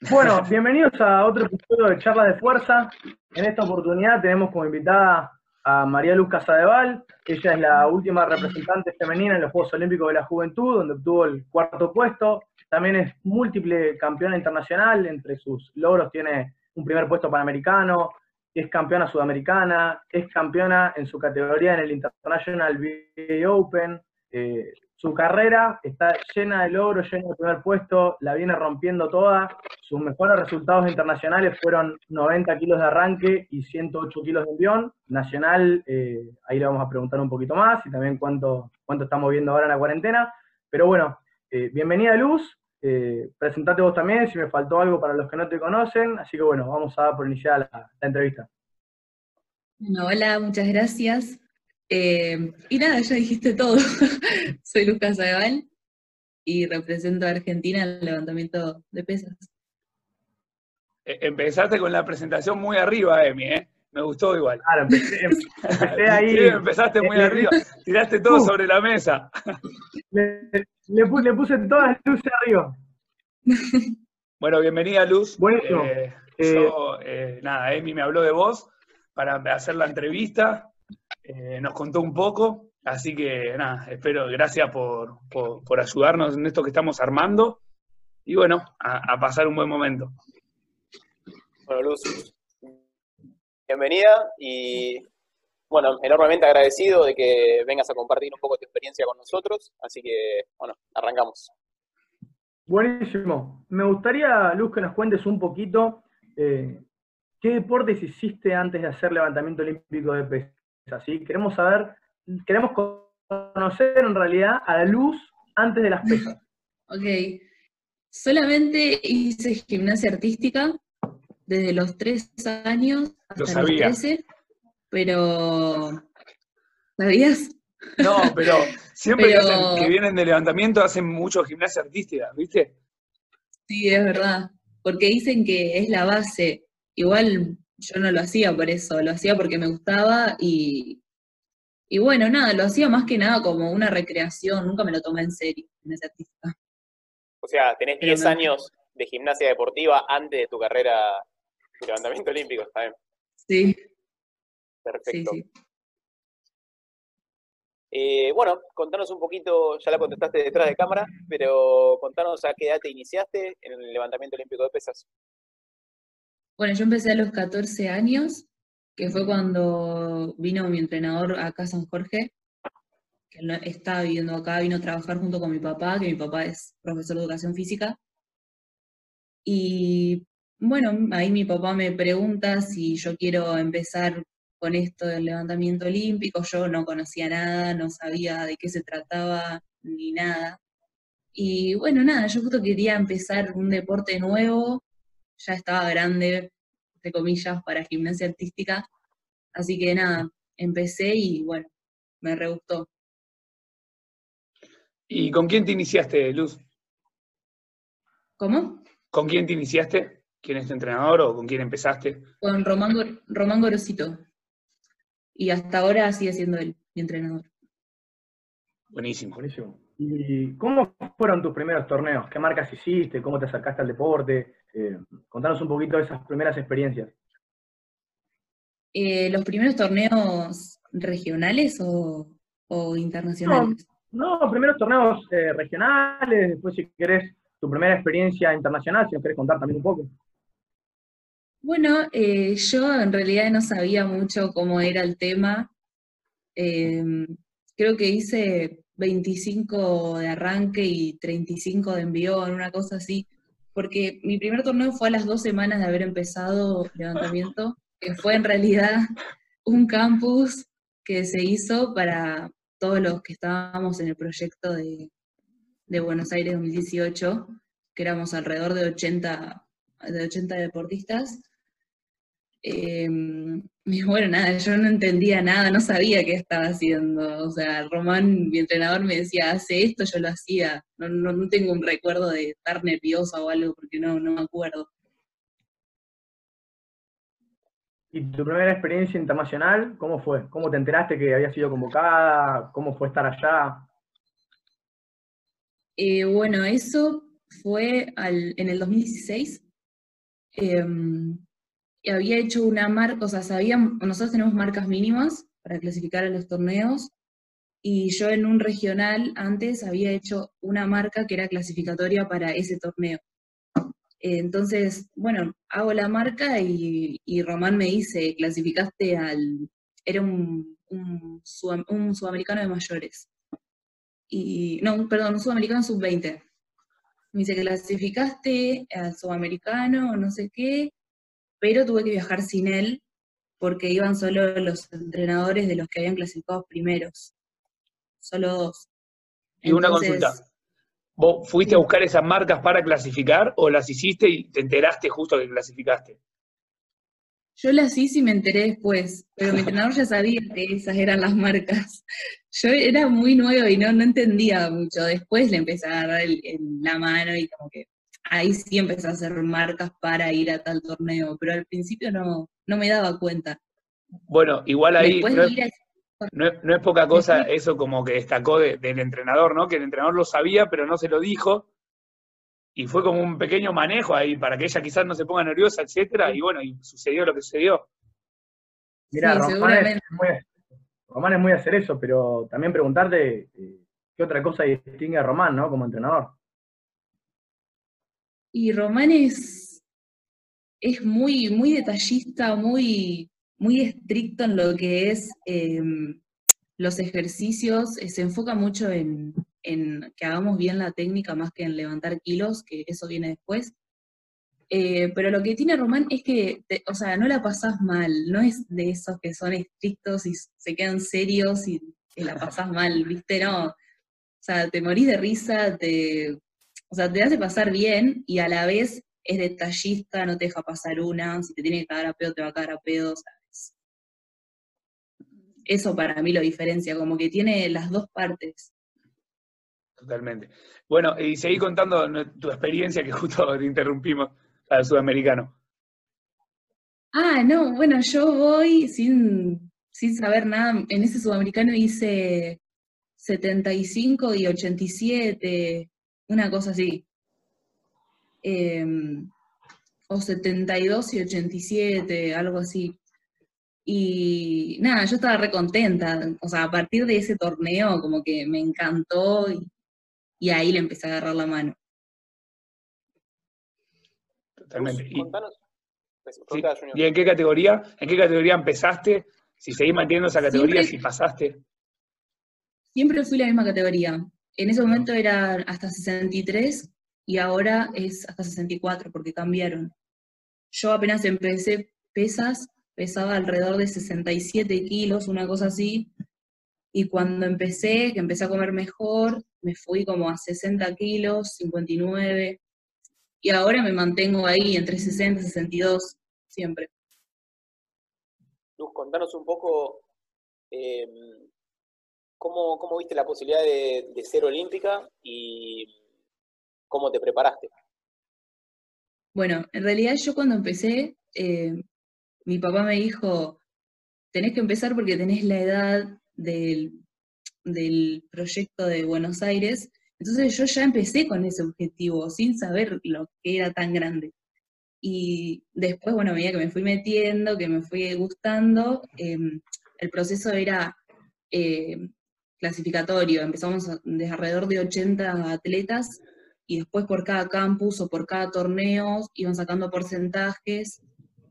Bueno, bienvenidos a otro episodio de Charlas de Fuerza. En esta oportunidad tenemos como invitada a María Luz Casadeval. Ella es la última representante femenina en los Juegos Olímpicos de la Juventud, donde obtuvo el cuarto puesto. También es múltiple campeona internacional. Entre sus logros tiene un primer puesto panamericano, es campeona sudamericana, es campeona en su categoría en el International VA Open. Eh, su carrera está llena de logros, llena de primer puesto, la viene rompiendo toda. Sus mejores resultados internacionales fueron 90 kilos de arranque y 108 kilos de envión. Nacional, eh, ahí le vamos a preguntar un poquito más y también cuánto, cuánto estamos viendo ahora en la cuarentena. Pero bueno, eh, bienvenida Luz, eh, presentate vos también si me faltó algo para los que no te conocen. Así que bueno, vamos a dar por iniciada la, la entrevista. Bueno, hola, muchas gracias. Eh, y nada, ya dijiste todo. Soy Lucas Adeval y represento a Argentina en el levantamiento de pesas. E, empezaste con la presentación muy arriba, Emi, ¿eh? Me gustó igual. Claro, empecé, empecé ahí. Sí, empezaste muy arriba. Tiraste todo uh, sobre la mesa. Le, le, puse, le, puse todas las luces arriba. Bueno, bienvenida, Luz. Buenísimo. Eh, yo, eh, nada, Emi me habló de vos para hacer la entrevista. Eh, nos contó un poco, así que nada, espero, gracias por, por, por, ayudarnos en esto que estamos armando y bueno, a, a, pasar un buen momento. Bueno, Luz, bienvenida y bueno, enormemente agradecido de que vengas a compartir un poco tu experiencia con nosotros, así que bueno, arrancamos. Buenísimo. Me gustaría, Luz, que nos cuentes un poquito eh, qué deportes hiciste antes de hacer levantamiento olímpico de pesas. ¿Sí? Queremos saber, queremos conocer en realidad a la luz antes de las pesas. Ok. Solamente hice gimnasia artística desde los tres años hasta los 13, pero ¿sabías? No, pero siempre pero... Que, hacen, que, vienen de levantamiento hacen mucho gimnasia artística, ¿viste? Sí, es verdad, porque dicen que es la base. Igual yo no lo hacía por eso, lo hacía porque me gustaba y, y bueno, nada, lo hacía más que nada como una recreación, nunca me lo tomé en serio, en ese artista. O sea, tenés 10 no. años de gimnasia deportiva antes de tu carrera de levantamiento olímpico, ¿está bien? Sí. Perfecto. Sí, sí. Eh, bueno, contanos un poquito, ya la contestaste detrás de cámara, pero contanos a qué edad te iniciaste en el levantamiento olímpico de pesas. Bueno, yo empecé a los 14 años, que fue cuando vino mi entrenador acá a San Jorge, que estaba viviendo acá, vino a trabajar junto con mi papá, que mi papá es profesor de educación física. Y bueno, ahí mi papá me pregunta si yo quiero empezar con esto del levantamiento olímpico, yo no conocía nada, no sabía de qué se trataba ni nada. Y bueno, nada, yo justo quería empezar un deporte nuevo, ya estaba grande, entre comillas, para gimnasia artística, así que nada, empecé y bueno, me re gustó. ¿Y con quién te iniciaste, Luz? ¿Cómo? ¿Con quién te iniciaste? ¿Quién es tu entrenador o con quién empezaste? Con Román, Román Gorosito y hasta ahora sigue siendo él mi entrenador. Buenísimo. Buenísimo. ¿Y cómo fueron tus primeros torneos? ¿Qué marcas hiciste? ¿Cómo te acercaste al deporte? Eh, contanos un poquito de esas primeras experiencias. Eh, ¿Los primeros torneos regionales o, o internacionales? No, no, primeros torneos eh, regionales, después si querés tu primera experiencia internacional, si nos querés contar también un poco. Bueno, eh, yo en realidad no sabía mucho cómo era el tema. Creo que hice 25 de arranque y 35 de envión, una cosa así, porque mi primer torneo fue a las dos semanas de haber empezado levantamiento, que fue en realidad un campus que se hizo para todos los que estábamos en el proyecto de, de Buenos Aires 2018, que éramos alrededor de 80, de 80 deportistas. Eh, y bueno, nada, yo no entendía nada, no sabía qué estaba haciendo. O sea, Román, mi entrenador, me decía, hace esto, yo lo hacía. No, no, no tengo un recuerdo de estar nerviosa o algo, porque no, no me acuerdo. ¿Y tu primera experiencia internacional, cómo fue? ¿Cómo te enteraste que había sido convocada? ¿Cómo fue estar allá? Eh, bueno, eso fue al, en el 2016, em, y había hecho una marca, o sea, sabíamos, nosotros tenemos marcas mínimas para clasificar a los torneos, y yo en un regional antes había hecho una marca que era clasificatoria para ese torneo. Entonces, bueno, hago la marca y, Román me dice, clasificaste al, era un, un, sudamericano de mayores. Y, no, perdón, un sudamericano sub-20. Me dice, clasificaste al sudamericano, no sé qué, pero tuve que viajar sin él porque iban solo los entrenadores de los que habían clasificado primeros. Solo dos. Y una consulta. ¿Vos fuiste a buscar esas marcas para clasificar o las hiciste y te enteraste justo que clasificaste? Yo las hice y me enteré después, pero mi entrenador ya sabía que esas eran las marcas. Yo era muy nuevo y no, no entendía mucho. Después le empecé a agarrar la mano y como que ahí sí empecé a hacer marcas para ir a tal torneo, pero al principio no, no me daba cuenta. Bueno, igual ahí no, es, poca cosa eso como que destacó del entrenador, ¿no? Que el entrenador lo sabía, pero no se lo dijo. Y fue como un pequeño manejo ahí para que ella quizás no se ponga nerviosa, etcétera. Y bueno, y sucedió lo que sucedió. Mira, Román, es muy, Román, es muy, hacer eso, pero también preguntarte eh, qué otra cosa distingue a Román, ¿no? Como entrenador. Y Román es, es muy, muy detallista, muy, muy estricto en lo que es em, los ejercicios, eh, se enfoca mucho en, que hagamos bien la técnica más que en levantar kilos, que eso viene después. Eh, pero lo que tiene Román es que, o sea, no la pasás mal, no es de esos que son estrictos y se quedan serios y te la pasás mal, ¿viste? No. O sea, te morís de risa, te, o sea, te hace pasar bien y a la vez es detallista, no te deja pasar una, si te tiene que cagar a pedo, te va a cagar a pedo, sea, eso para mí lo diferencia, como que tiene las dos partes. Totalmente. Bueno, y seguí contando tu experiencia, que justo te interrumpimos al sudamericano. Ah, no, bueno, yo voy sin, sin saber nada. En ese sudamericano hice 75 y 87, una cosa así. Em, o 72 y 87, algo así. Y nada, yo estaba recontenta. O sea, a partir de ese torneo, como que me encantó y, ahí le empecé a agarrar la mano. Totalmente. Y, en qué categoría? ¿En qué categoría empezaste? Si seguís manteniendo esa categoría, si pasaste. Siempre fui la misma categoría. En ese momento era hasta 63 y ahora es hasta 64 porque cambiaron. Yo apenas empecé pesas pesaba alrededor de 67 kilos, una cosa así, y cuando empecé, que empecé a comer mejor, me fui como a 60 kilos, 59, y ahora me mantengo ahí entre 60 y 62, siempre. Luz, contanos un poco em, ¿cómo, ¿cómo, viste la posibilidad de, ser olímpica y cómo te preparaste. Bueno, en realidad yo cuando empecé, eh, mi papá me dijo, tenés que empezar porque tenés la edad del, proyecto de Buenos Aires. Entonces yo ya empecé con ese objetivo, sin saber lo que era tan grande. Y después, bueno, a medida que me fui metiendo, que me fui gustando, em, el proceso era em, clasificatorio. Empezamos de alrededor de 80 atletas y después por cada campus o por cada torneo iban sacando porcentajes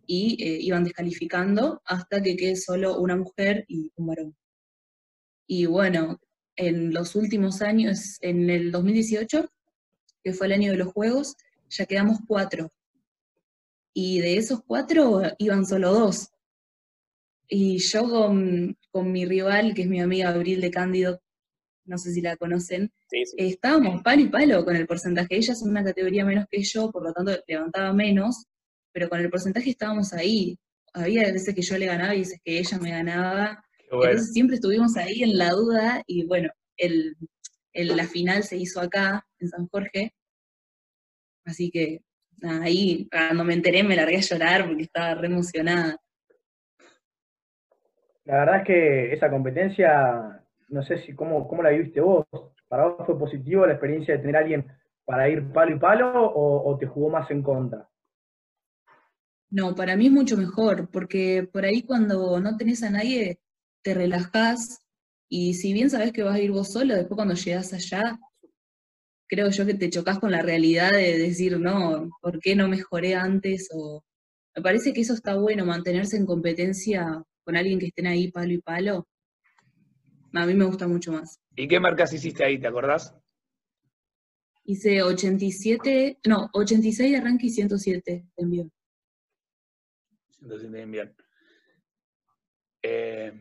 y eh, iban descalificando hasta que quede solo una mujer y un varón. Y bueno, en los últimos años, en el 2018, que fue el año de los Juegos, ya quedamos cuatro. Y de esos cuatro iban solo dos. Y yo con, con mi rival, que es mi amiga Abril de Cándido, no sé si la conocen, estábamos palo y palo con el porcentaje. Ella es una categoría menos que yo, por lo tanto levantaba menos, pero con el porcentaje estábamos ahí. Había veces que yo le ganaba y veces que ella me ganaba. Entonces siempre estuvimos ahí en la duda y bueno, el, la final se hizo acá, en San Jorge. Así que ahí cuando me enteré me largué a llorar porque estaba re emocionada. La verdad es que esa competencia, no sé si cómo, cómo la viviste vos. ¿Para vos fue positivo la experiencia de tener a alguien para ir palo y palo o te jugó más en contra? No, para mí es mucho mejor, porque por ahí cuando no tenés a nadie, te relajás y si bien sabes que vas a ir vos solo, después cuando llegas allá, creo yo que te chocas con la realidad de decir, no, ¿por qué no mejoré antes? O me parece que eso está bueno, mantenerse en competencia con alguien que estén ahí palo y palo. A mí me gusta mucho más. ¿Y qué marcas hiciste ahí, te acordás? Hice 87, no, 86 de arranque y 107 de envío. 107 de envío. Eh,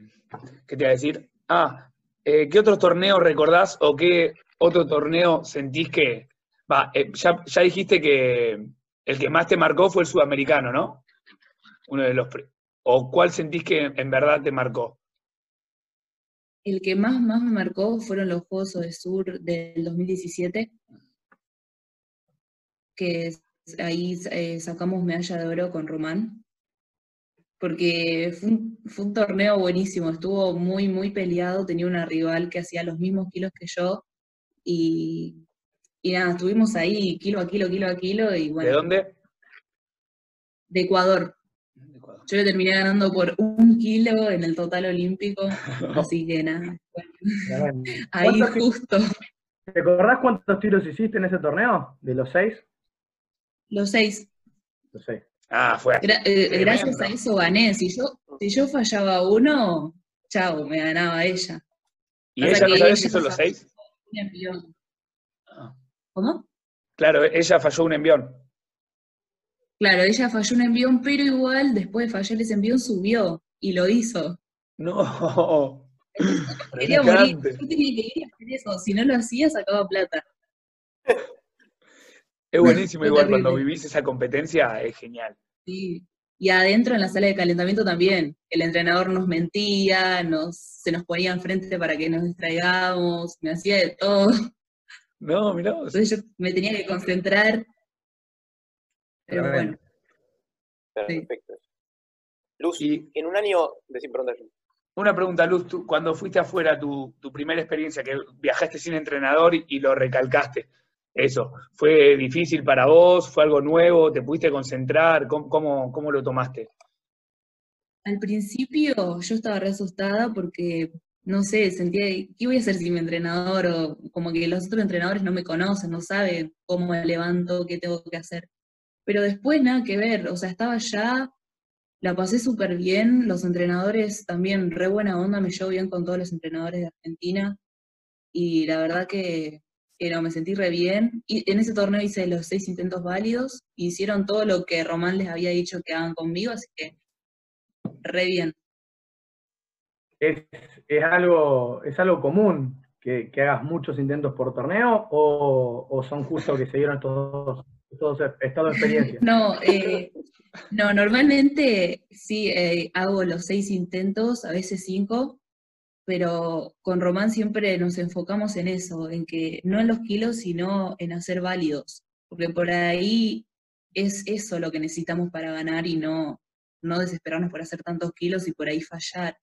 ¿Qué te iba a decir? Ah, eh, ¿qué otros torneos recordás o qué otro torneo sentís que... Va, eh, ya, ya, dijiste que el que más te marcó fue el sudamericano, ¿no? Uno de los... ¿O cuál sentís que en verdad te marcó? El que más, más me marcó fueron los Juegos de Sur del 2017, que ahí eh, sacamos medalla de oro con Román, porque fue un, fue un, torneo buenísimo, estuvo muy, muy peleado, tenía una rival que hacía los mismos kilos que yo, y, y nada, estuvimos ahí kilo a kilo, kilo a kilo, y bueno. ¿De dónde? De Ecuador. Yo le terminé ganando por un kilo en el total olímpico, así que nada. Bueno, ahí justo. ¿Te acordás cuántos tiros hiciste en ese torneo? ¿De los seis? Los seis. Los seis. Ah, fue. Gra eh, gracias a eso gané. Si yo, si yo fallaba uno, chao, me ganaba ella. ¿Y ella no sabes si son los seis? Un envión. Ah. ¿Cómo? Claro, ella falló un envión. Claro, ella falló un envión, pero igual después de fallar ese envión subió y lo hizo. No. Quería morir. Yo tenía que ir a hacer eso. Si no lo hacía, sacaba plata. Es buenísimo, igual cuando vivís esa competencia, es genial. Sí. Y adentro en la sala de calentamiento también. El entrenador nos mentía, nos, se nos ponía enfrente para que nos distraigamos, me hacía de todo. No, mirá. Entonces yo me tenía que concentrar pero bueno. Perfecto. Luz, y en un año, decir pregunta. Una pregunta, Luz, tú, cuando fuiste afuera, tu, tu, primera experiencia, que viajaste sin entrenador y, y, lo recalcaste, eso, ¿fue difícil para vos? ¿Fue algo nuevo? ¿Te pudiste concentrar? ¿Cómo, cómo, cómo lo tomaste? Al principio yo estaba re asustada porque, no sé, sentía, ¿qué voy a hacer sin mi entrenador? O como que los otros entrenadores no me conocen, no saben cómo me levanto, qué tengo que hacer. Pero después nada que ver, o sea, estaba ya, la pasé súper bien, los entrenadores también, re buena onda, me llevo bien con todos los entrenadores de Argentina, y la verdad que, no, me sentí re bien. Y en ese torneo hice los seis intentos válidos, hicieron todo lo que Román les había dicho que hagan conmigo, así que re bien. ¿Es, es algo, es algo común que, hagas muchos intentos por torneo o, son justo que se dieron estos de experiencia. no, eh, no, normalmente sí eh, hago los seis intentos, a veces cinco, pero con Román siempre nos enfocamos en eso, en que no en los kilos, sino en hacer válidos, porque por ahí es eso lo que necesitamos para ganar y no, no desesperarnos por hacer tantos kilos y por ahí fallar.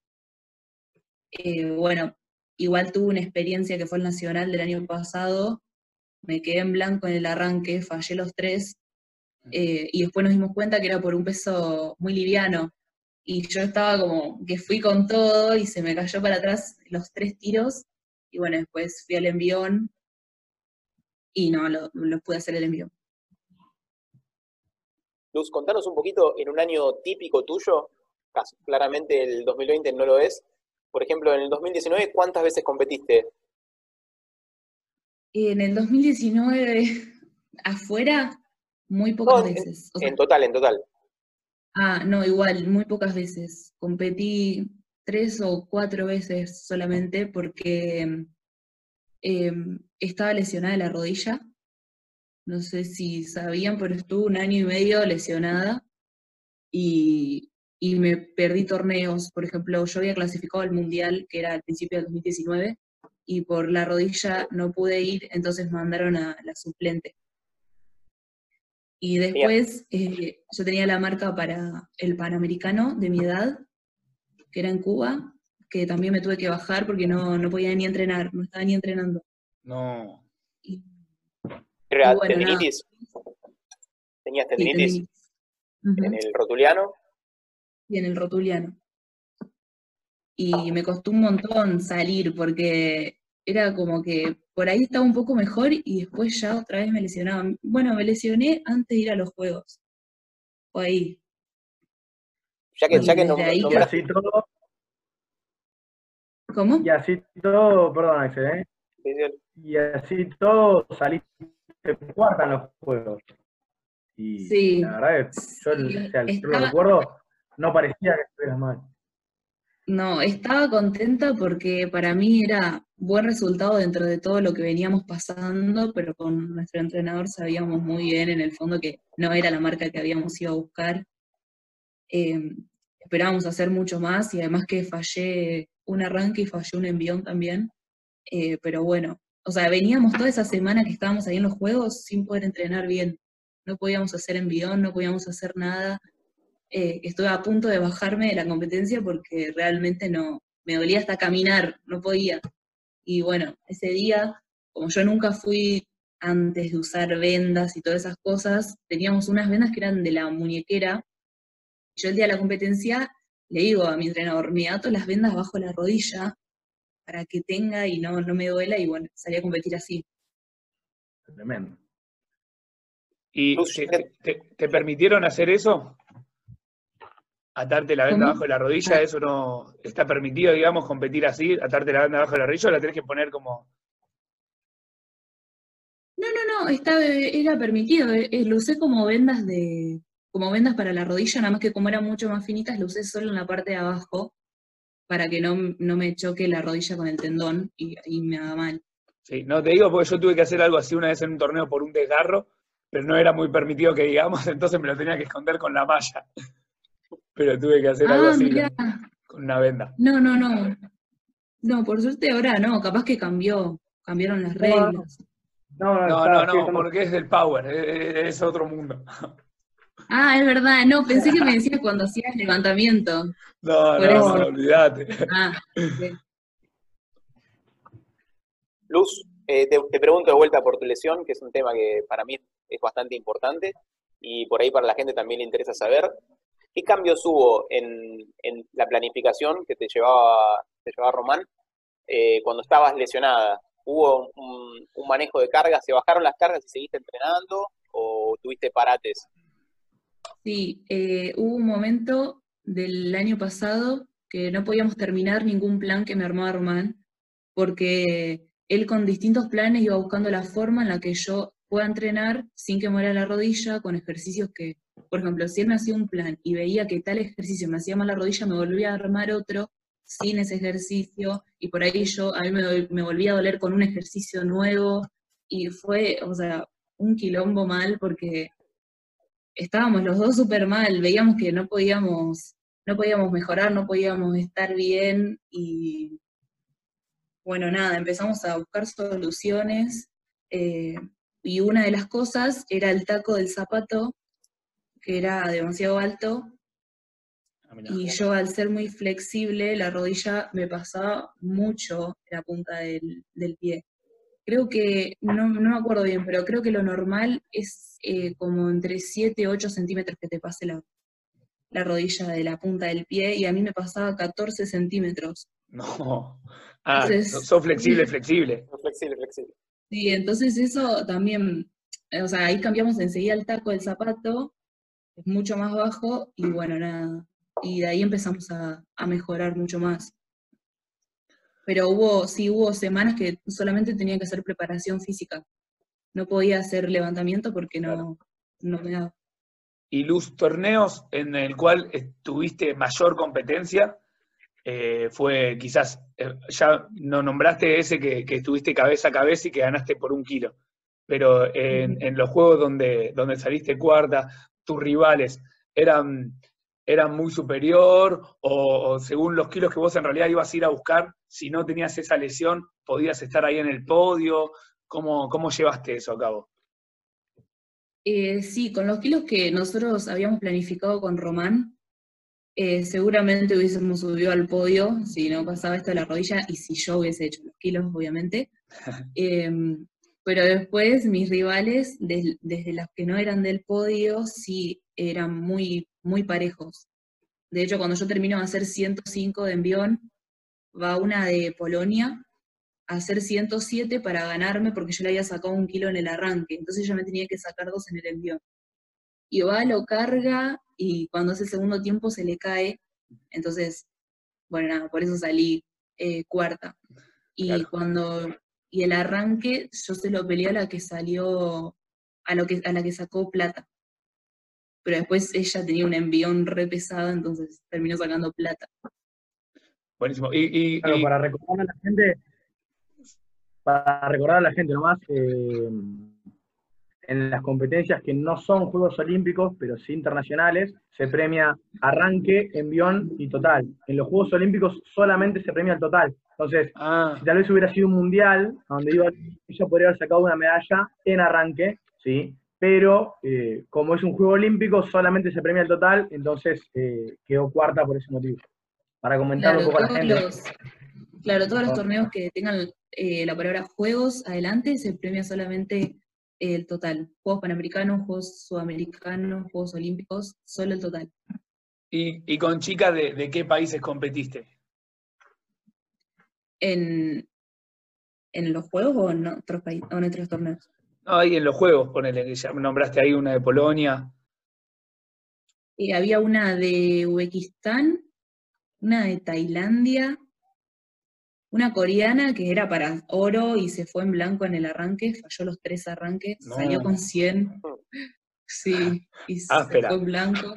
Eh, bueno, igual tuve una experiencia que fue el Nacional del año pasado, me quedé en blanco en el arranque, fallé los tres, eh, y después nos dimos cuenta que era por un peso muy liviano. Y yo estaba como que fui con todo y se me cayó para atrás los tres tiros. Y bueno, después fui al envión y no, lo, lo pude hacer el envión. Luz, contanos un poquito en un año típico tuyo, claramente el 2020 no lo es. Por ejemplo, en el 2019, ¿cuántas veces competiste? En el 2019, afuera, muy pocas veces. O sea, en total, en total. Ah, no, igual, muy pocas veces. Competí tres o cuatro veces solamente porque eh, estaba lesionada de la rodilla. No sé si sabían, pero estuve un año y medio lesionada y, y me perdí torneos. Por ejemplo, yo había clasificado al Mundial, que era al principio del 2019, y por la rodilla no pude ir, entonces mandaron a la suplente. Y después eh, yo tenía la marca para el Panamericano de mi edad, que era en Cuba, que también me tuve que bajar porque no, no podía ni entrenar, no estaba ni entrenando. No. Y, ¿Era y bueno, tendinitis? ¿Tenías tendinitis? en el rotuliano. Y en el rotuliano. Y me costó un montón salir porque era como que por ahí estaba un poco mejor y después ya otra vez me lesionaba. Bueno, me lesioné antes de ir a los juegos. O ahí. Ya que, ya que no, y así todo. ¿Cómo? Y así todo, perdón, Axel, ¿eh? Y así todo saliste cuarta en los juegos. Y sí, la verdad es yo, el, lo recuerdo, no parecía que estuvieras mal. No, estaba contenta porque para mí era buen resultado dentro de todo lo que veníamos pasando, pero con nuestro entrenador sabíamos muy bien en el fondo que no era la marca que habíamos ido a buscar. Em, esperábamos hacer mucho más y además que fallé un arranque y fallé un envión también. Eh, pero bueno, o sea, veníamos toda esa semana que estábamos ahí en los juegos sin poder entrenar bien. No podíamos hacer envión, no podíamos hacer nada eh, estuve a punto de bajarme de la competencia porque realmente no, me dolía hasta caminar, no podía. Y bueno, ese día, como yo nunca fui antes de usar vendas y todas esas cosas, teníamos unas vendas que eran de la muñequera. Yo el día de la competencia le digo a mi entrenador, me ato las vendas bajo la rodilla para que tenga y no, no me duela y bueno, salí a competir así. Tremendo. ¿Y te permitieron hacer eso? Atarte la venda abajo de la rodilla, eso no está permitido, digamos, competir así, atarte la venda abajo de la rodilla, o la tenés que poner como. No, no, no, está, era permitido, eh, eh, lo usé como vendas de, como vendas para la rodilla, nada más que como eran mucho más finitas, lo usé solo en la parte de abajo, para que no, no me choque la rodilla con el tendón y me haga mal. Sí, no te digo porque yo tuve que hacer algo así una vez en un torneo por un desgarro, pero no era muy permitido que digamos, entonces me lo tenía que esconder con la malla pero tuve que hacer algo ah, así con, una venda. No, no, no. No, por suerte ahora no, capaz que cambió, cambiaron las reglas. No, no, no, no, porque es del power, es, otro mundo. Ah, es verdad, no, pensé que me decías cuando hacías levantamiento. No, no, olvídate. Ah, Luz, eh, te, te, pregunto de vuelta por tu lesión, que es un tema que para mí es bastante importante y por ahí para la gente también le interesa saber. ¿Qué cambios hubo en, la planificación que te llevaba, te llevaba Román eh, cuando estabas lesionada? ¿Hubo un, manejo de cargas? ¿Se bajaron las cargas y seguiste entrenando o tuviste parates? Sí, eh, hubo un momento del año pasado que no podíamos terminar ningún plan que me armaba Román, porque él con distintos planes iba buscando la forma en la que yo pueda entrenar sin que muera la rodilla, con ejercicios que por ejemplo, si él me hacía un plan y veía que tal ejercicio me hacía mal la rodilla, me volvía a armar otro sin ese ejercicio, y por ahí yo, a mí me, volvía a doler con un ejercicio nuevo, y fue, o sea, un quilombo mal porque estábamos los dos súper mal, veíamos que no podíamos, no podíamos mejorar, no podíamos estar bien, y bueno, nada, empezamos a buscar soluciones, eh, y una de las cosas era el taco del zapato, que era demasiado alto. Ah, y yo al ser muy flexible, la rodilla me pasaba mucho la punta del, pie. Creo que, no, me acuerdo bien, pero creo que lo normal es eh, como entre 7 y 8 centímetros que te pase la, la rodilla de la punta del pie y a mí me pasaba 14 centímetros. No. Ah, sos flexible, flexible. flexible, flexible. Sí, entonces eso también, o sea, ahí cambiamos enseguida el taco del zapato es mucho más bajo y bueno, nada. Y de ahí empezamos a, mejorar mucho más. Pero hubo, sí hubo semanas que solamente tenía que hacer preparación física. No podía hacer levantamiento porque no, no me daba. ¿Y Luz, torneos en el cual tuviste mayor competencia? Eh, fue quizás, eh, ya no nombraste ese que, que, estuviste cabeza a cabeza y que ganaste por un kilo, pero en, en los juegos donde, donde saliste cuarta, tus rivales eran, eran muy superior o, según los kilos que vos en realidad ibas a ir a buscar, si no tenías esa lesión, podías estar ahí en el podio? ¿Cómo, cómo llevaste eso a cabo? Eh, sí, con los kilos que nosotros habíamos planificado con Román, eh, seguramente hubiésemos subido al podio si no pasaba esto de la rodilla y si yo hubiese hecho los kilos, obviamente. Em, Pero después mis rivales, desde las que no eran del podio, sí eran muy, muy parejos. De hecho, cuando yo termino de hacer 105 de envión, va una de Polonia a hacer 107 para ganarme porque yo le había sacado un kilo en el arranque. Entonces yo me tenía que sacar dos en el envión. Y va, lo carga y cuando hace el segundo tiempo se le cae. Entonces, bueno, nada, por eso salí eh, cuarta. Y cuando y el arranque yo se lo peleé a la que salió, a, lo que, a la que sacó plata. Pero después ella tenía un envión re pesado, entonces terminó sacando plata. Buenísimo. Y, para recordar a la gente, para recordar a la gente nomás, eh, en las competencias que no son Juegos Olímpicos, pero sí internacionales, se premia arranque, envión y total. En los Juegos Olímpicos solamente se premia el total. Entonces, ah. si tal vez hubiera sido un mundial, donde iba, ella podría haber sacado una medalla en arranque, ¿sí? Pero eh, como es un juego olímpico, solamente se premia el total, entonces eh, quedó cuarta por ese motivo. Para comentar un poco a la gente. claro, todos los torneos que tengan eh, la palabra juegos adelante se premia solamente el total. Juegos Panamericanos, Juegos Sudamericanos, Juegos Olímpicos, solo el total. ¿Y, con chicas de qué países competiste? en, en los juegos o en otros países o en otros torneos? No, ahí en los juegos, ponele, que ya nombraste ahí una de Polonia. Y había una de Uzbekistán, una de Tailandia, una coreana que era para oro y se fue en blanco en el arranque, falló los tres arranques, salió con 100. Sí, y ah, se fue en blanco.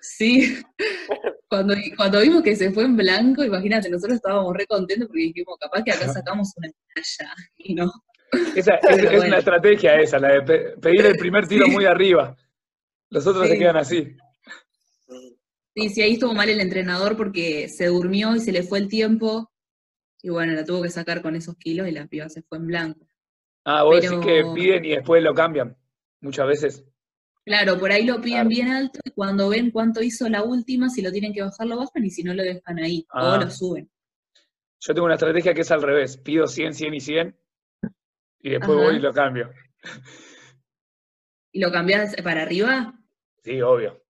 Sí, cuando, cuando vimos que se fue en blanco, imagínate, nosotros estábamos re contentos porque dijimos, capaz que acá sacamos una medalla, y no. Esa, es, una estrategia esa, la de pedir el primer tiro muy arriba. Los otros se quedan así. Sí, sí, ahí estuvo mal el entrenador porque se durmió y se le fue el tiempo. Y bueno, la tuvo que sacar con esos kilos y la piba se fue en blanco. Ah, vos decís que piden y después lo cambian, muchas veces. Claro, por ahí lo piden bien alto y cuando ven cuánto hizo la última, si lo tienen que bajar, lo bajan y si no, lo dejan ahí o ah. lo suben. Yo tengo una estrategia que es al revés. Pido 100, 100 y 100 y después voy y lo cambio. ¿Y lo cambias para arriba? Sí, obvio.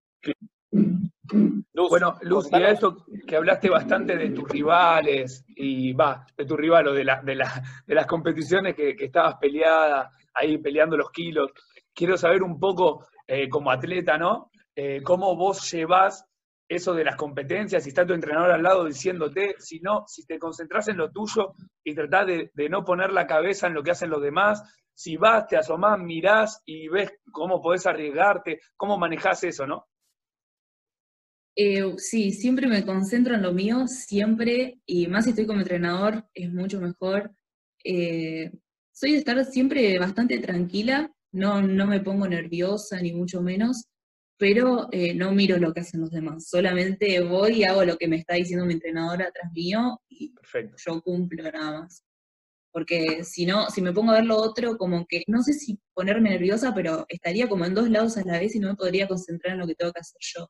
Bueno, Luz, y a esto que hablaste bastante de tus rivales, y va, de tu rival o de, la, de, de las competiciones que, que estabas peleada, ahí peleando los kilos, quiero saber un poco eh, como atleta, ¿no? Eh, ¿Cómo vos llevas eso de las competencias, si está tu entrenador al lado diciéndote, si no, si te concentras en lo tuyo y tratás de, no poner la cabeza en lo que hacen los demás, si vas, te asomás, mirás y ves cómo podés arriesgarte, cómo manejás eso, ¿no? Eh, sí, siempre me concentro en lo mío, siempre, y más si estoy como entrenador, es mucho mejor. soy de estar siempre bastante tranquila no, no me pongo nerviosa ni mucho menos, pero eh, no miro lo que hacen los demás, solamente voy y hago lo que me está diciendo mi entrenadora atrás mío y yo cumplo nada más. Porque si no, si me pongo a ver lo otro, como que no sé si ponerme nerviosa, pero estaría como en dos lados a la vez y no me podría concentrar en lo que tengo que hacer yo.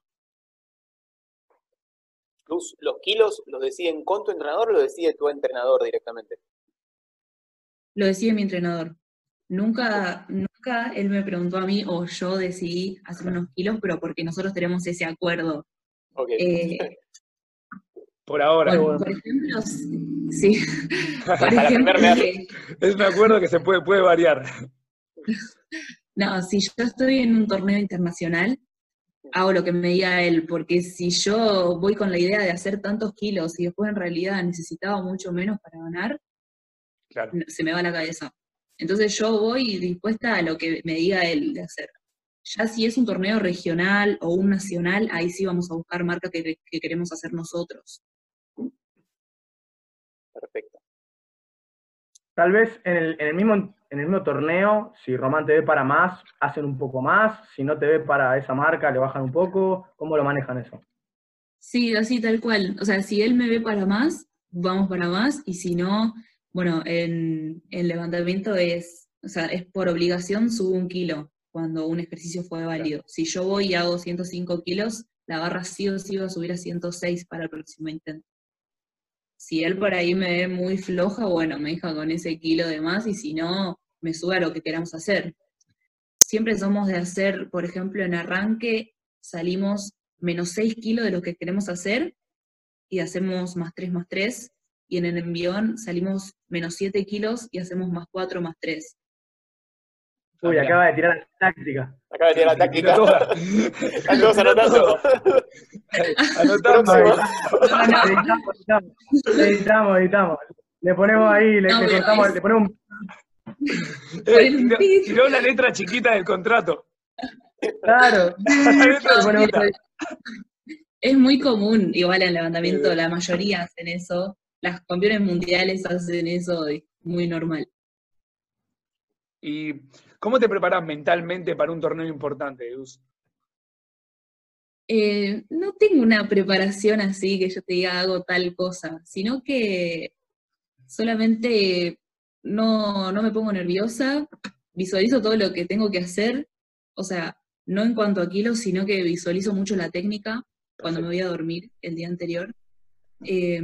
¿Los kilos los deciden con tu entrenador o lo decide tu entrenador directamente? Lo decide mi entrenador. Nunca, nunca él me preguntó a mí o yo decidí hacer unos kilos, pero porque nosotros tenemos ese acuerdo. Eh, por ahora. por ejemplo, sí. es un acuerdo que se puede, puede variar. No, si yo estoy en un torneo internacional, hago lo que me diga él, porque si yo voy con la idea de hacer tantos kilos y después en realidad necesitaba mucho menos para ganar, se me va la cabeza. Entonces yo voy dispuesta a lo que me diga él de hacer. Ya si es un torneo regional o un nacional, ahí sí vamos a buscar marca que, queremos hacer nosotros. Perfecto. Tal vez en el, mismo, en el mismo torneo, si Román te ve para más, hacen un poco más, si no te ve para esa marca, le bajan un poco, ¿cómo lo manejan eso? Sí, así tal cual. O sea, si él me ve para más, vamos para más, y si no, bueno, en el levantamiento es, o sea, es por obligación subo un kilo cuando un ejercicio fue válido. Si yo voy y hago 105 kilos, la barra sí o sí va a subir a 106 para el próximo intento. Si él por ahí me ve muy floja, bueno, me deja con ese kilo de más y si no, me sube a lo que queramos hacer. Siempre somos de hacer, por ejemplo, en arranque salimos menos 6 kilos de lo que queremos hacer y hacemos más 3 más 3, y en el envión salimos menos 7 kilos y hacemos más 4 más 3. Uy, acaba de tirar la táctica. Acaba de tirar la táctica. Todos anotando. Anotando. Editamos, editamos, editamos, editamos. Le ponemos ahí, le, No, le cortamos, es- le ponemos un Eh, tiró, tiró la letra chiquita del contrato. claro. Es muy común, igual en el levantamiento, la mayoría hacen eso. Las campeones mundiales hacen eso, es muy normal. ¿Y cómo te preparas mentalmente para un torneo importante, Eus? Eh, no tengo una preparación así que yo te diga hago tal cosa, sino que solamente no, no me pongo nerviosa, visualizo todo lo que tengo que hacer, o sea, no en cuanto a kilos, sino que visualizo mucho la técnica cuando me voy a dormir el día anterior. Eh,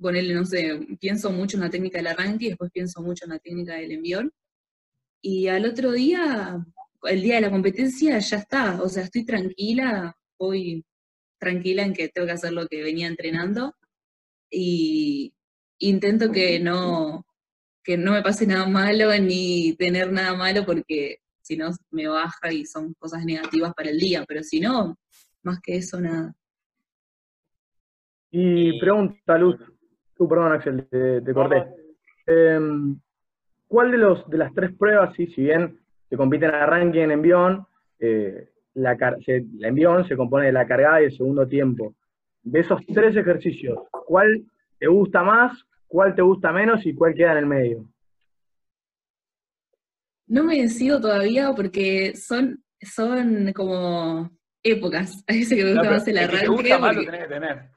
ponerle, no sé, pienso mucho en la técnica del arranque y después pienso mucho en la técnica del envión. Y al otro día, el día de la competencia, ya está. O sea, estoy tranquila, voy tranquila en que tengo que hacer lo que venía entrenando. Y intento que no, que no me pase nada malo ni tener nada malo porque si no me baja y son cosas negativas para el día. Pero si no, más que eso, nada. Y pregunta, Luz. Tú, perdón, Axel, te, te corté. Em, ¿Cuál de los de las tres pruebas, sí, si bien se compite en arranque y en envión, eh, la, car- se- la envión se compone de la cargada y el segundo tiempo? De esos tres ejercicios, ¿cuál te gusta más, cuál te gusta menos y cuál queda en el medio? No me decido todavía porque son, son como épocas. A veces que me gusta más el el que arranque. te gusta más lo porque- tenés que tener.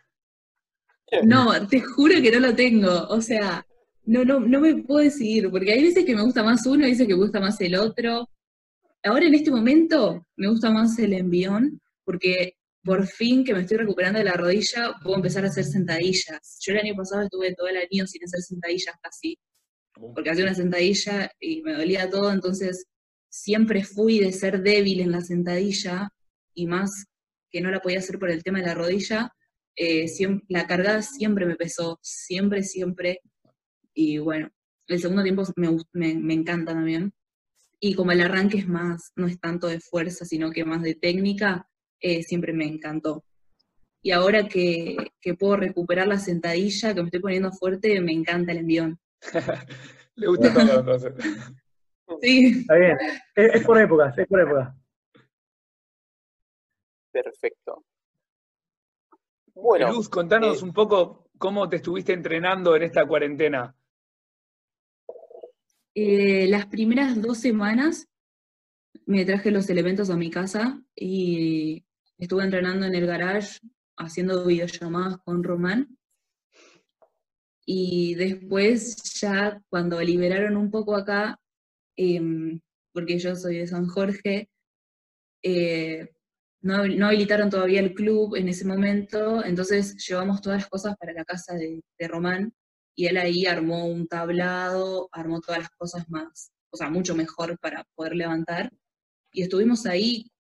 No, te juro que no lo tengo. O sea, no, no, no me puedo decidir, porque hay veces que me gusta más uno, hay veces que me gusta más el otro. Ahora en este momento me gusta más el envión, porque por fin que me estoy recuperando de la rodilla, puedo empezar a hacer sentadillas. Yo el año pasado estuve todo el año sin hacer sentadillas casi, porque hacía una sentadilla y me dolía todo, entonces siempre fui de ser débil en la sentadilla, y más que no la podía hacer por el tema de la rodilla, eh, la cargada siempre me pesó, siempre, siempre. Y bueno, el segundo tiempo me, me, me encanta también. Y como el arranque es más, no es tanto de fuerza, sino que más de técnica, eh, siempre me encantó. Y ahora que, que puedo recuperar la sentadilla, que me estoy poniendo fuerte, me encanta el envión. Le gusta todo, entonces. Sí. Está bien. Es, es por épocas, es por épocas. Perfecto. Bueno, Luz, contanos eh, un poco cómo te estuviste entrenando en esta cuarentena. Eh, las primeras dos semanas me traje los elementos a mi casa y estuve entrenando en el garage, haciendo videollamadas con Román. Y después ya cuando liberaron un poco acá, em, porque yo soy de San Jorge, eh, no, no habilitaron todavía el club en ese momento, entonces llevamos todas las cosas para la casa de, de Román y él ahí armó un tablado, armó todas las cosas más, o sea, mucho mejor para poder levantar. Y estuvimos ahí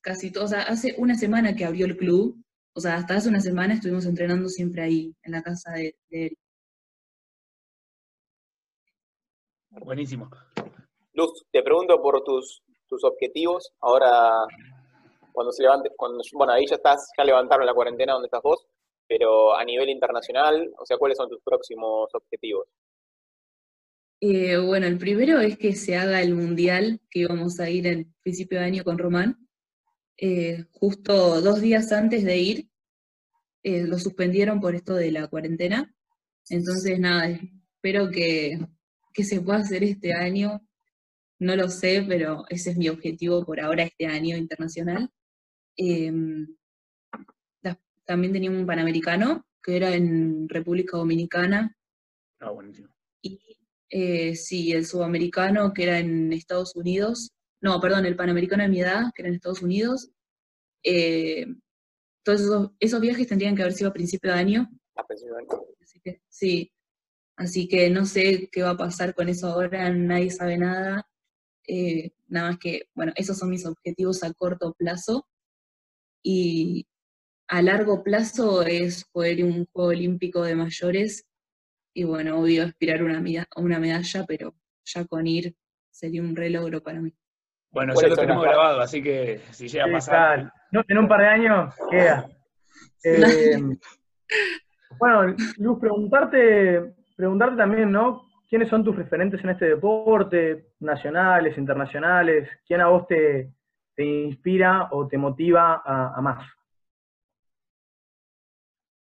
casi todos, o sea, hace una semana que abrió el club, o sea, hasta hace una semana estuvimos entrenando siempre ahí, en la casa de, de él. Buenísimo. Luz, te pregunto por tus, tus objetivos. Ahora, cuando se levante, cuando, bueno, ahí ya estás, ya levantaron la cuarentena donde estás vos, pero a nivel internacional, o sea, ¿cuáles son tus próximos objetivos? Eh, bueno, el primero es que se haga el mundial, que íbamos a ir al principio de año con Román. Eh, justo dos días antes de ir, eh, lo suspendieron por esto de la cuarentena. Entonces, nada, espero que, que se pueda hacer este año. No lo sé, pero ese es mi objetivo por ahora este año internacional. Ta- también teníamos un panamericano, que era en República Dominicana, Ah, buenísimo. y eh, sí, el sudamericano, que era en Estados Unidos. No, perdón, el panamericano de mi edad, que era en Estados Unidos. Eh, todos esos, esos viajes tendrían que haber sido a principio de año. A principio de año. Así que, sí. Así que no sé qué va a pasar con eso ahora, nadie sabe nada. Eh, nada más que, bueno, esos son mis objetivos a corto plazo. Y a largo plazo es poder ir a un Juego Olímpico de mayores. Y bueno, obvio, aspirar una a una medalla, pero ya con ir sería un re logro para mí. Bueno, ya lo tenemos grabado, así que si llega a pasar. en un par de años queda. Eh, bueno, Luz, preguntarte, preguntarte también, ¿no? ¿Quiénes son tus referentes en este deporte, nacionales, internacionales? ¿Quién a vos te, inspira o te motiva a, más?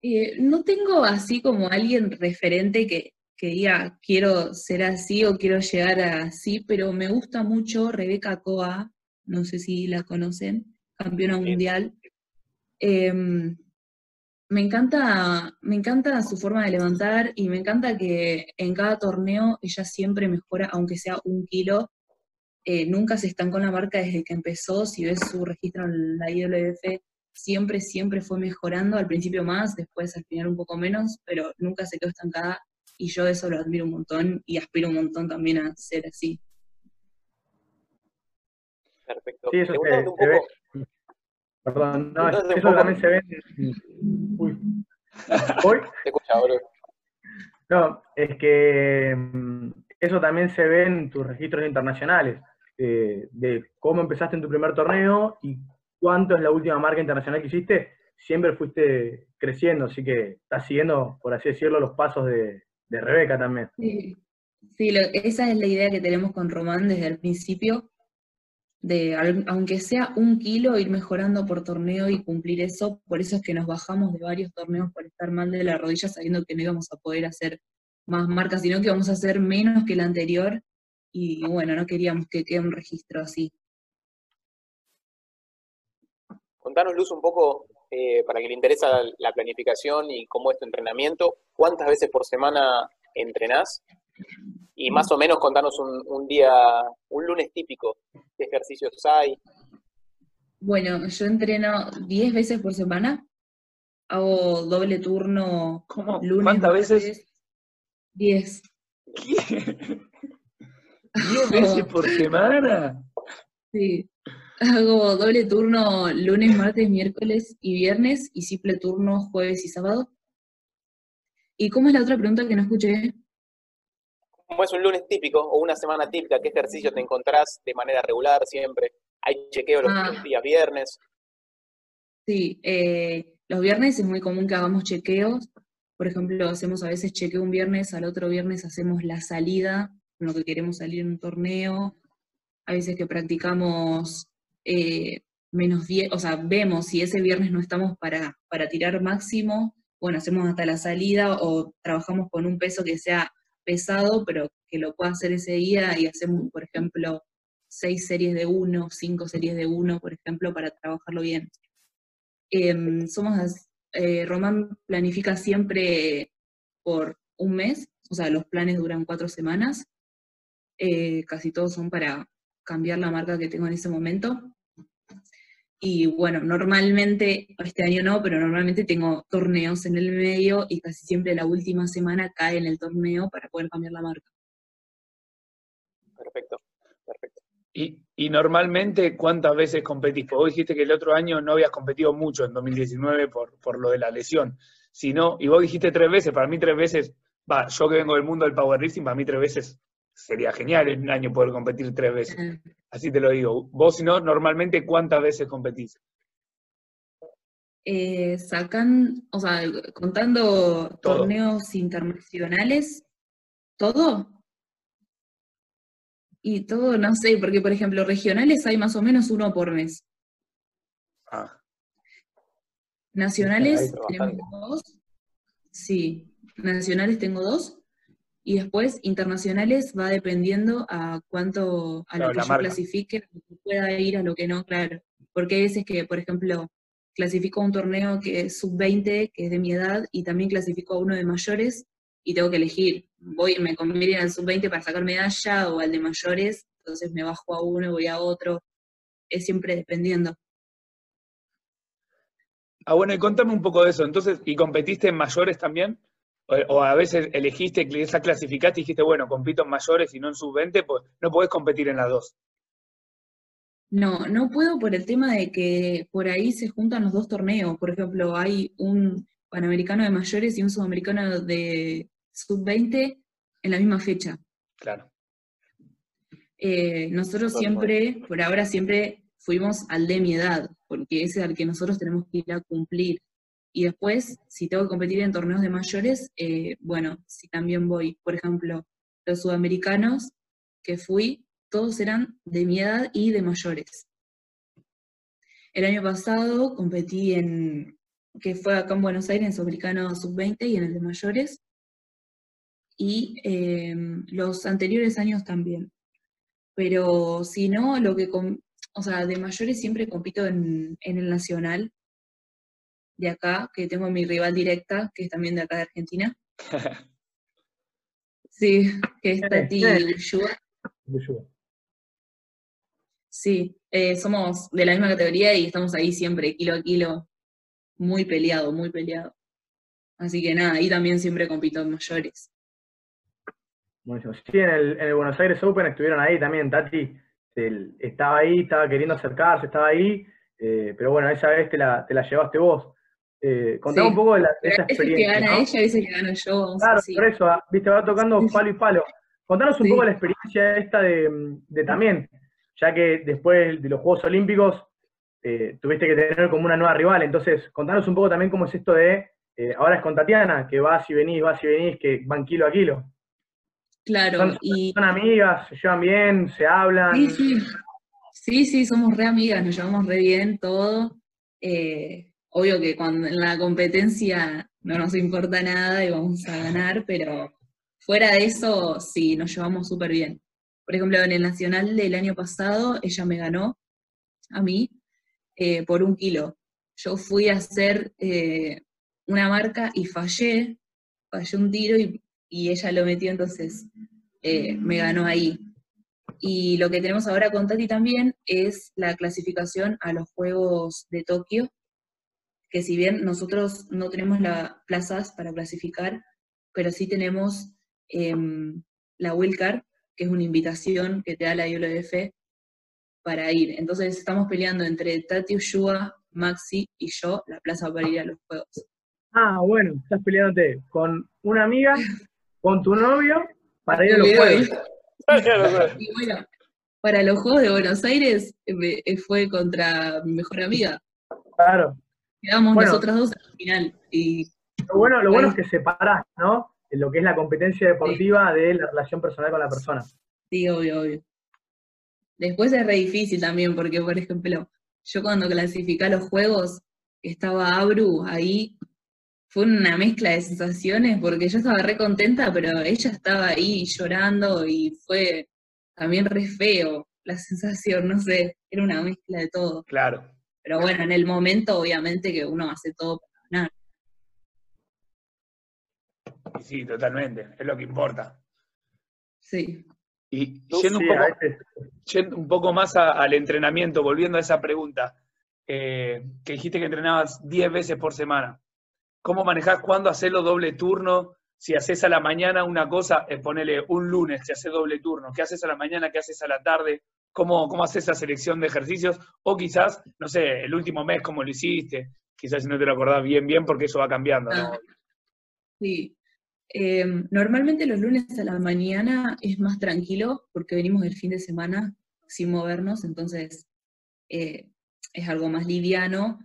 Eh, no tengo así como alguien referente que, que diga quiero ser así o quiero llegar así, pero me gusta mucho Rebeca Coa, no sé si la conocen, campeona mundial. Em, me encanta, me encanta su forma de levantar y me encanta que en cada torneo ella siempre mejora, aunque sea un kilo. Eh, nunca se estancó en la marca desde que empezó. Si ves su registro en la IWF, siempre, siempre fue mejorando. Al principio más, después al final un poco menos, pero nunca se quedó estancada y yo eso lo admiro un montón y aspiro un montón también a ser así. Perfecto. Sí, eso se, poco... Perdón, no, eso también se ve. Uy. ¿Hoy? Te escucha, bro. No, es que mm, eso también se ve en tus registros internacionales, eh, de cómo empezaste en tu primer torneo y cuánto es la última marca internacional que hiciste, siempre fuiste creciendo, así que estás siguiendo, por así decirlo, los pasos de, Rebeca también. Sí, esa es la idea que tenemos con Román desde el principio, de aunque sea un kilo, ir mejorando por torneo y cumplir eso. Por eso es que nos bajamos de varios torneos por estar mal de la rodilla, sabiendo que no íbamos a poder hacer más marcas, sino que íbamos a hacer menos que el anterior. Y bueno, no queríamos que quede un registro así. Contanos, Luz, un poco eh, para que le interesa la planificación y cómo es tu entrenamiento, ¿cuántas veces por semana entrenás? Y más o menos contanos un, día, un lunes típico, qué ejercicios hay. Bueno, yo entreno 10 veces por semana, hago doble turno ¿Cómo? ¿Cuántas veces? 10. ¿10 veces por semana? Sí. Hago doble turno lunes, martes, miércoles y viernes y simple turno jueves y sábado. ¿Y cómo es la otra pregunta que no escuché? ¿Cómo es un lunes típico o una semana típica? ¿Qué ejercicio te encontrás de manera regular siempre? ¿Hay chequeo los, ah. días viernes? Sí, eh, los viernes es muy común que hagamos chequeos. Por ejemplo, hacemos a veces chequeo un viernes, al otro viernes hacemos la salida, con lo que queremos salir en un torneo. A veces que practicamos eh, menos 10, o sea, vemos si ese viernes no estamos para, para tirar máximo, bueno, hacemos hasta la salida o trabajamos con un peso que sea pesado, pero que lo pueda hacer ese día y hacemos, por ejemplo, seis series de uno, cinco series de uno, por ejemplo, para trabajarlo bien. Em, somos, eh, Román planifica siempre por un mes, o sea, los planes duran cuatro semanas, eh, casi todos son para cambiar la marca que tengo en ese momento. Y bueno, normalmente, este año no, pero normalmente tengo torneos en el medio y casi siempre la última semana cae en el torneo para poder cambiar la marca. Perfecto, perfecto. Y, y normalmente, ¿cuántas veces competís? Porque vos dijiste que el otro año no habías competido mucho en 2019 por, por lo de la lesión. sino y vos dijiste tres veces, para mí tres veces, va, yo que vengo del mundo del powerlifting, para mí tres veces sería genial en un año poder competir tres veces. Así te lo digo. Vos, si no, normalmente, ¿cuántas veces competís? Eh, sacan, o sea, contando torneos internacionales, ¿todo? Y todo, no sé, porque por ejemplo, regionales hay más o menos uno por mes. Ah. Nacionales tenemos dos. Sí, nacionales tengo dos. Y después, internacionales va dependiendo a cuánto, a lo que yo clasifique, a lo que pueda ir, a lo que no, claro. Porque hay veces que, por ejemplo, clasifico un torneo que es sub-20, que es de mi edad, y también clasifico a uno de mayores, y tengo que elegir. Voy, me conviene al sub-20 para sacar medalla o al de mayores, entonces me bajo a uno y voy a otro. Es siempre dependiendo. Ah, bueno, y contame un poco de eso. Entonces, ¿y competiste en mayores también? O, a veces elegiste, esa clasificaste y dijiste, bueno, compito en mayores y no en sub-20, pues no podés competir en las dos. No, no puedo por el tema de que por ahí se juntan los dos torneos. Por ejemplo, hay un panamericano de mayores y un sudamericano de sub-20 en la misma fecha. Claro. Eh, nosotros siempre, por ahora siempre fuimos al de mi edad, porque ese es al que nosotros tenemos que ir a cumplir. Y después, si tengo que competir en torneos de mayores, eh, bueno, si también voy. Por ejemplo, los sudamericanos que fui, todos eran de mi edad y de mayores. El año pasado competí en, que fue acá en Buenos Aires, en Sudamericano Sub-20 y en el de mayores. Y em, los anteriores años también. Pero si no, lo que, o sea, de mayores siempre compito en, el nacional de acá, que tengo mi rival directa, que es también de acá de Argentina. sí, que es Tati Sí, eh, somos de la misma categoría y estamos ahí siempre, kilo a kilo, muy peleado, muy peleado. Así que nada, ahí también siempre compito en mayores. Buenísimo. Sí, en el, Buenos Aires Open estuvieron ahí también, Tati estaba ahí, estaba queriendo acercarse, estaba ahí, eh, pero bueno, esa vez te la, te la llevaste vos. Eh, contame un poco de, la, esa experiencia. que gana ella, dice que gano yo. Claro, por eso, ah, viste, va tocando palo y palo. Contanos un poco la experiencia esta de, de, también, ya que después de los Juegos Olímpicos eh, tuviste que tener como una nueva rival, entonces contanos un poco también cómo es esto de, eh, ahora es con Tatiana, que vas y venís, vas y venís, que van kilo a kilo. Claro, son, y... Son amigas, se llevan bien, se hablan. Sí, sí. Sí, sí, somos re amigas, nos llevamos re bien, todo. Eh, obvio que cuando en la competencia no nos importa nada y vamos a ganar, pero fuera de eso, sí, nos llevamos súper bien. Por ejemplo, en el Nacional del año pasado, ella me ganó a mí eh, por un kilo. Yo fui a hacer eh, una marca y fallé, fallé un tiro y ella lo metió, entonces eh, me ganó ahí. Y lo que tenemos ahora con Tati también es la clasificación a los Juegos de Tokio, que si bien nosotros no tenemos las plazas para clasificar, pero sí tenemos em, la Wildcard, que es una invitación que te da la ILF para ir. Entonces estamos peleando entre Tati Ushua, Maxi y yo la plaza para ir a los Juegos. Ah, bueno, estás peleándote con una amiga con tu novio para ir a los juegos. y bueno, para los Juegos de Buenos Aires eh, eh, fue contra mi mejor amiga. Claro. Quedamos nosotras dos al final. Y, lo bueno, lo bueno es que separás, ¿no? lo que es la competencia deportiva de la relación personal con la persona. Sí, obvio, obvio. Después es re difícil también, porque, por ejemplo, yo cuando clasificé a los juegos, estaba Abru ahí fue una mezcla de sensaciones porque yo estaba re contenta, pero ella estaba ahí llorando y fue también re feo la sensación, no sé, era una mezcla de todo. Claro. Pero bueno, en el momento obviamente que uno hace todo para ganar. Sí, totalmente, es lo que importa. Sí. Y yendo, un, poco, más al entrenamiento, volviendo a esa pregunta, eh, que dijiste que entrenabas 10 veces por semana cómo manejás cuándo hacerlo doble turno, si haces a la mañana una cosa, eh, ponele un lunes, si haces doble turno, qué haces a la mañana, qué haces a la tarde, cómo, cómo haces esa selección de ejercicios, o quizás, no sé, el último mes, cómo lo hiciste, quizás si no te lo acordás bien, bien, porque eso va cambiando. Ah, sí. Em, normalmente los lunes a la mañana es más tranquilo porque venimos del fin de semana sin movernos, entonces eh, es algo más liviano.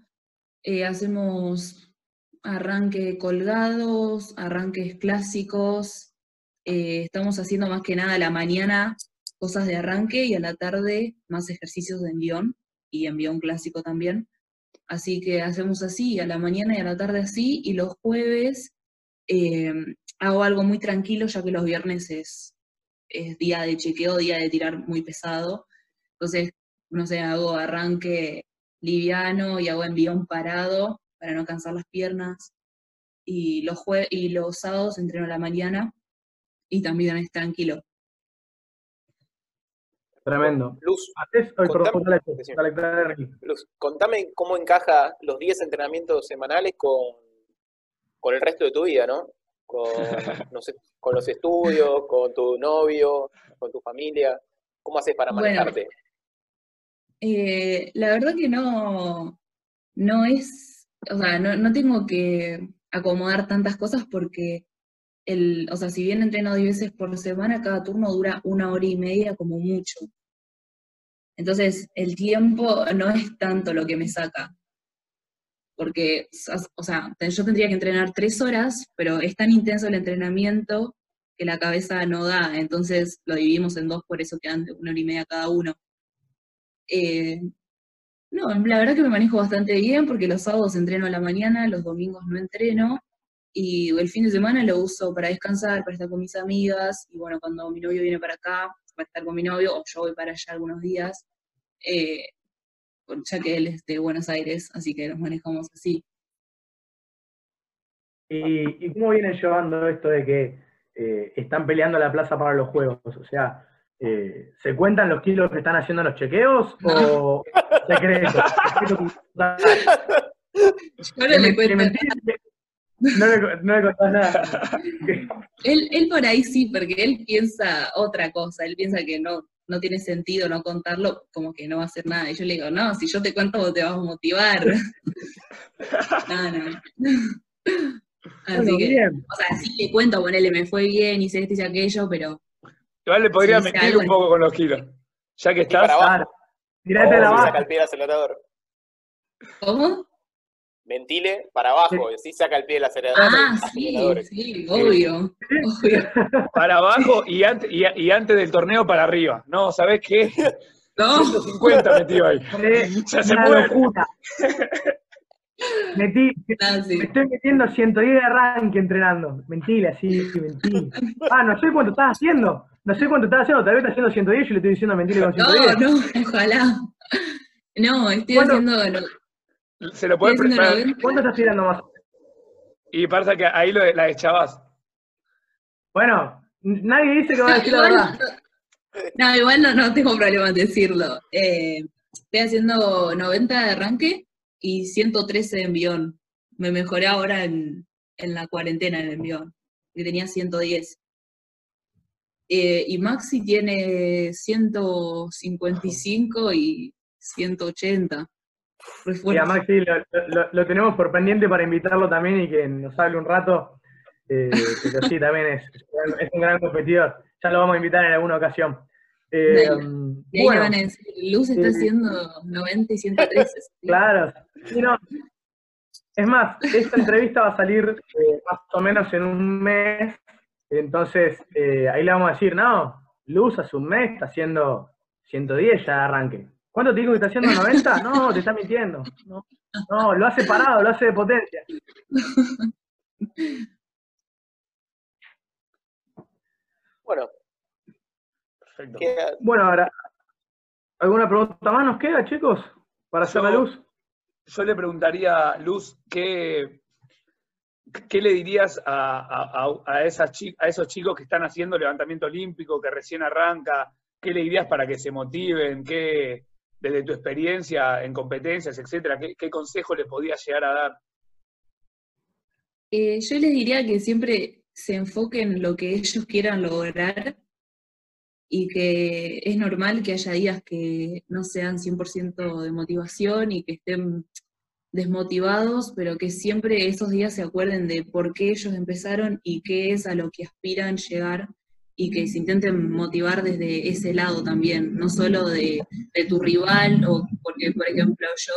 Eh, hacemos arranque colgados, arranques clásicos. Eh, estamos haciendo más que nada la mañana cosas de arranque y a la tarde más ejercicios de envión y envión clásico también. Así que hacemos así, a la mañana y a la tarde así, y los jueves eh, hago algo muy tranquilo, ya que los viernes es, es día de chequeo, día de tirar muy pesado. Entonces, no sé, hago arranque liviano y hago envión parado para no cansar las piernas. Y los, y los sábados entreno a la mañana y también es tranquilo. Tremendo. Luz, contame, cómo encaja los 10 entrenamientos semanales con, con el resto de tu vida, ¿no? con, no sé, con los estudios, con tu novio, con tu familia? ¿Cómo haces para manejarte? Eh, la verdad que no, no es, o sea, no, no tengo que acomodar tantas cosas porque el, o sea, si bien entreno 10 veces por semana, cada turno dura una hora y media como mucho. Entonces, el tiempo no es tanto lo que me saca. Porque, o sea, yo tendría que entrenar tres horas, pero es tan intenso el entrenamiento que la cabeza no da. Entonces, lo dividimos en dos, por eso quedan una hora y media cada uno. Eh, no, la verdad que me manejo bastante bien porque los sábados entreno a la mañana, los domingos no entreno y el fin de semana lo uso para descansar, para estar con mis amigas, y bueno, cuando mi novio viene para acá, para estar con mi novio, o yo voy para allá algunos días, eh, ya que él es de Buenos Aires, así que nos manejamos así. ¿Y, cómo vienen llevando esto de que eh, están peleando la plaza para los juegos? O sea, eh, ¿se cuentan los kilos que están haciendo los chequeos o secreto? Yo no le cuento. No le, no le contás nada. él, él por ahí sí, porque él piensa otra cosa, él piensa que no, no tiene sentido no contarlo, como que no va a hacer nada. Y yo le digo, no, si yo te cuento vos te vas a motivar. no, no. Así que, o sea, sí le cuento, ponele, me fue bien, hice esto y aquello, pero... Igual le podría meter un poco con los kilos. Ya que estás... Tirate la baja. Saca el pie acelerador. ¿Cómo? Ventile para abajo, y así saca el pie del acelerador. Ah, sí, sí, obvio, Para abajo y antes, y, antes del torneo para arriba. No, ¿sabes qué? No. 150 metido ahí. ya se mueve. Metí, ah, me estoy metiendo 110 de arranque entrenando. Mentile, así, mentile. Ah, no sé cuánto estás haciendo. No sé cuánto estás haciendo, tal vez estás haciendo 110 y yo le estoy diciendo mentile con 110. No, no, ojalá. No, estoy haciendo se lo puede prestar. ¿Cuánto estás tirando más? Y pasa que ahí lo, la echabas. Bueno, nadie dice que va a decir la verdad. No, igual no, no tengo problema en decirlo. Eh, estoy haciendo 90 de arranque y 113 de envión. Me mejoré ahora en, en la cuarentena en el envión, que tenía 110. Eh, y Maxi tiene 155 y 180. Y a Maxi lo, tenemos por pendiente para invitarlo también y que nos hable un rato. Eh, pero sí, también es, un gran competidor. Ya lo vamos a invitar en alguna ocasión. Eh, bueno, Luz está haciendo 90 y 113. claro. es más, esta entrevista va a salir eh, más o menos en un mes. Entonces, ahí le vamos a decir, no, Luz hace un mes está haciendo 110 ya de arranque. ¿Cuánto te digo que está haciendo 90? No, te está mintiendo. No, lo hace parado, lo hace de potencia. Bueno. Perfecto. Bueno, ahora, ¿alguna pregunta más nos queda, chicos? Para hacer la luz. Yo le preguntaría, Luz, ¿qué, qué le dirías a, a, esas, a esos chicos que están haciendo levantamiento olímpico, que recién arranca? ¿Qué le dirías para que se motiven? ¿Qué, desde tu experiencia en competencias, etcétera, ¿qué, consejo le podías llegar a dar? Eh, yo les diría que siempre se enfoquen en lo que ellos quieran lograr y que es normal que haya días que no sean 100% de motivación y que estén desmotivados, pero que siempre esos días se acuerden de por qué ellos empezaron y qué es a lo que aspiran llegar y que se intenten motivar desde ese lado también, no solo de, tu rival, o porque, por ejemplo, yo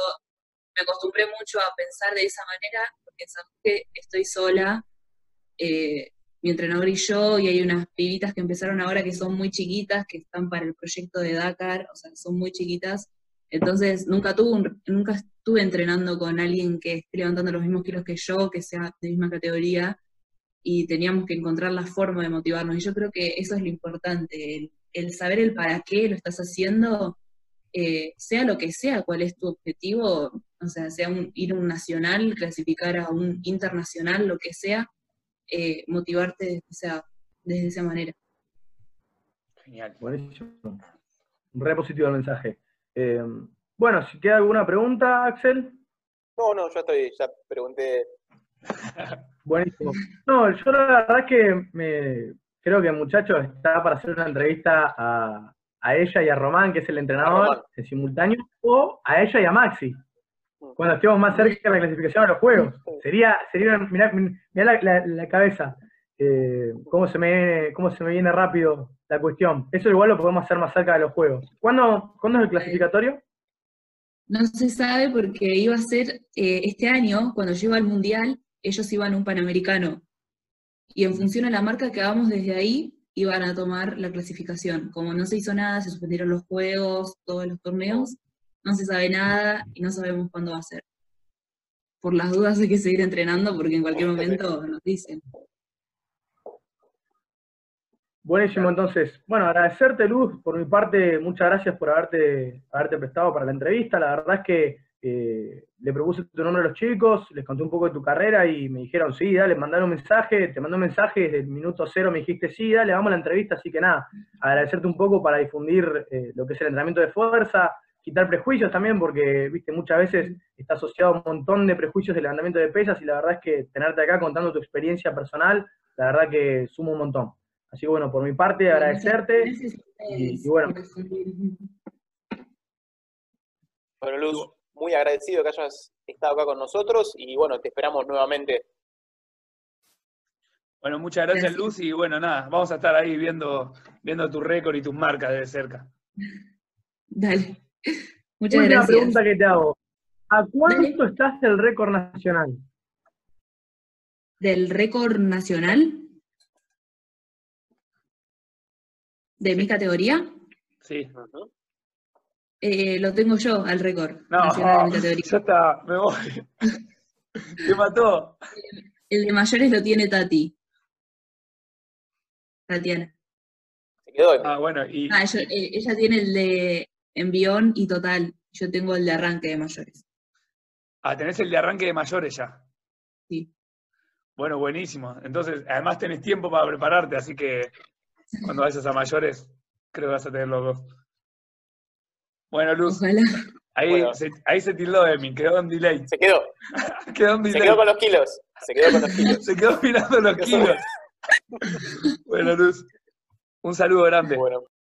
me acostumbré mucho a pensar de esa manera, porque que estoy sola, eh, mi entrenador y yo, y hay unas pibitas que empezaron ahora que son muy chiquitas, que están para el proyecto de Dakar, o sea, son muy chiquitas, entonces nunca, tuve nunca estuve entrenando con alguien que esté levantando los mismos kilos que yo, que sea de misma categoría, y teníamos que encontrar la forma de motivarnos. Y yo creo que eso es lo importante, el, saber el para qué lo estás haciendo, eh, sea lo que sea, cuál es tu objetivo, o sea, sea un, ir a un nacional, clasificar a un internacional, lo que sea, eh, motivarte sea, desde esa manera. Genial. Buenísimo. Un re positivo el mensaje. Eh, bueno, si queda alguna pregunta, Axel. No, no, ya estoy, ya pregunté Buenísimo. No, yo la verdad es que me, creo que muchacho está para hacer una entrevista a, a ella y a Román, que es el entrenador, en simultáneo, o a ella y a Maxi, cuando estemos más cerca de la clasificación a los juegos. Sería, sería mirá, mirá la, la- la cabeza, eh, cómo, se me, viene- cómo se me viene rápido la cuestión. Eso igual lo podemos hacer más cerca de los juegos. ¿Cuándo, ¿cuándo es el clasificatorio? No se sabe porque iba a ser eh, este año, cuando yo iba al Mundial, ellos iban a un Panamericano. Y en función a la marca que hagamos desde ahí, iban a tomar la clasificación. Como no se hizo nada, se suspendieron los juegos, todos los torneos, no se sabe nada y no sabemos cuándo va a ser. Por las dudas hay que seguir entrenando porque en cualquier momento nos dicen. Buenísimo, entonces. Bueno, agradecerte, Luz, por mi parte, muchas gracias por haberte, haberte prestado para la entrevista. La verdad es que eh, le propuse tu nombre a los chicos, les conté un poco de tu carrera y me dijeron, sí, dale, mandaron un mensaje, te mandé un mensaje, desde el minuto cero me dijiste, sí, dale, vamos a la entrevista, así que nada, agradecerte un poco para difundir eh, lo que es el entrenamiento de fuerza, quitar prejuicios también, porque, viste, muchas veces está asociado a un montón de prejuicios del levantamiento de pesas y la verdad es que tenerte acá contando tu experiencia personal, la verdad que suma un montón. Así que bueno, por mi parte, agradecerte. Gracias a ustedes y- y bueno. Bueno, Luz, muy agradecido que hayas estado acá con nosotros y bueno, te esperamos nuevamente. Bueno, muchas gracias, Gracias. Luz, y bueno, nada, vamos a estar ahí viendo, viendo tu récord y tus marcas de cerca. Dale. Muchas Última gracias. pregunta que te hago. ¿A cuánto estás del récord nacional? ¿Del récord nacional? ¿De mi categoría? Sí. Ujú. Eh, lo tengo yo al récord No, nacional de ya está, me voy. Te mató. El de mayores lo tiene Tati. Tatiana. Se quedó. Ah, bueno, y, Ah, ella, eh, ella tiene el de envión y total. Yo tengo el de arranque de mayores. ah, tenés el de arranque de mayores ya. Sí. Bueno, buenísimo. Entonces, además tenés tiempo para prepararte, así que cuando vayas a mayores, creo que vas a tener los dos. Bueno, Luz, Ojalá. ahí, Bueno. se, ahí se tildó Emi, quedó en delay. Se quedó, Quedó en se delay. quedó con los kilos. Se quedó con los kilos. Se quedó mirando los kilos. Bueno, Luz, un saludo grande. Bueno,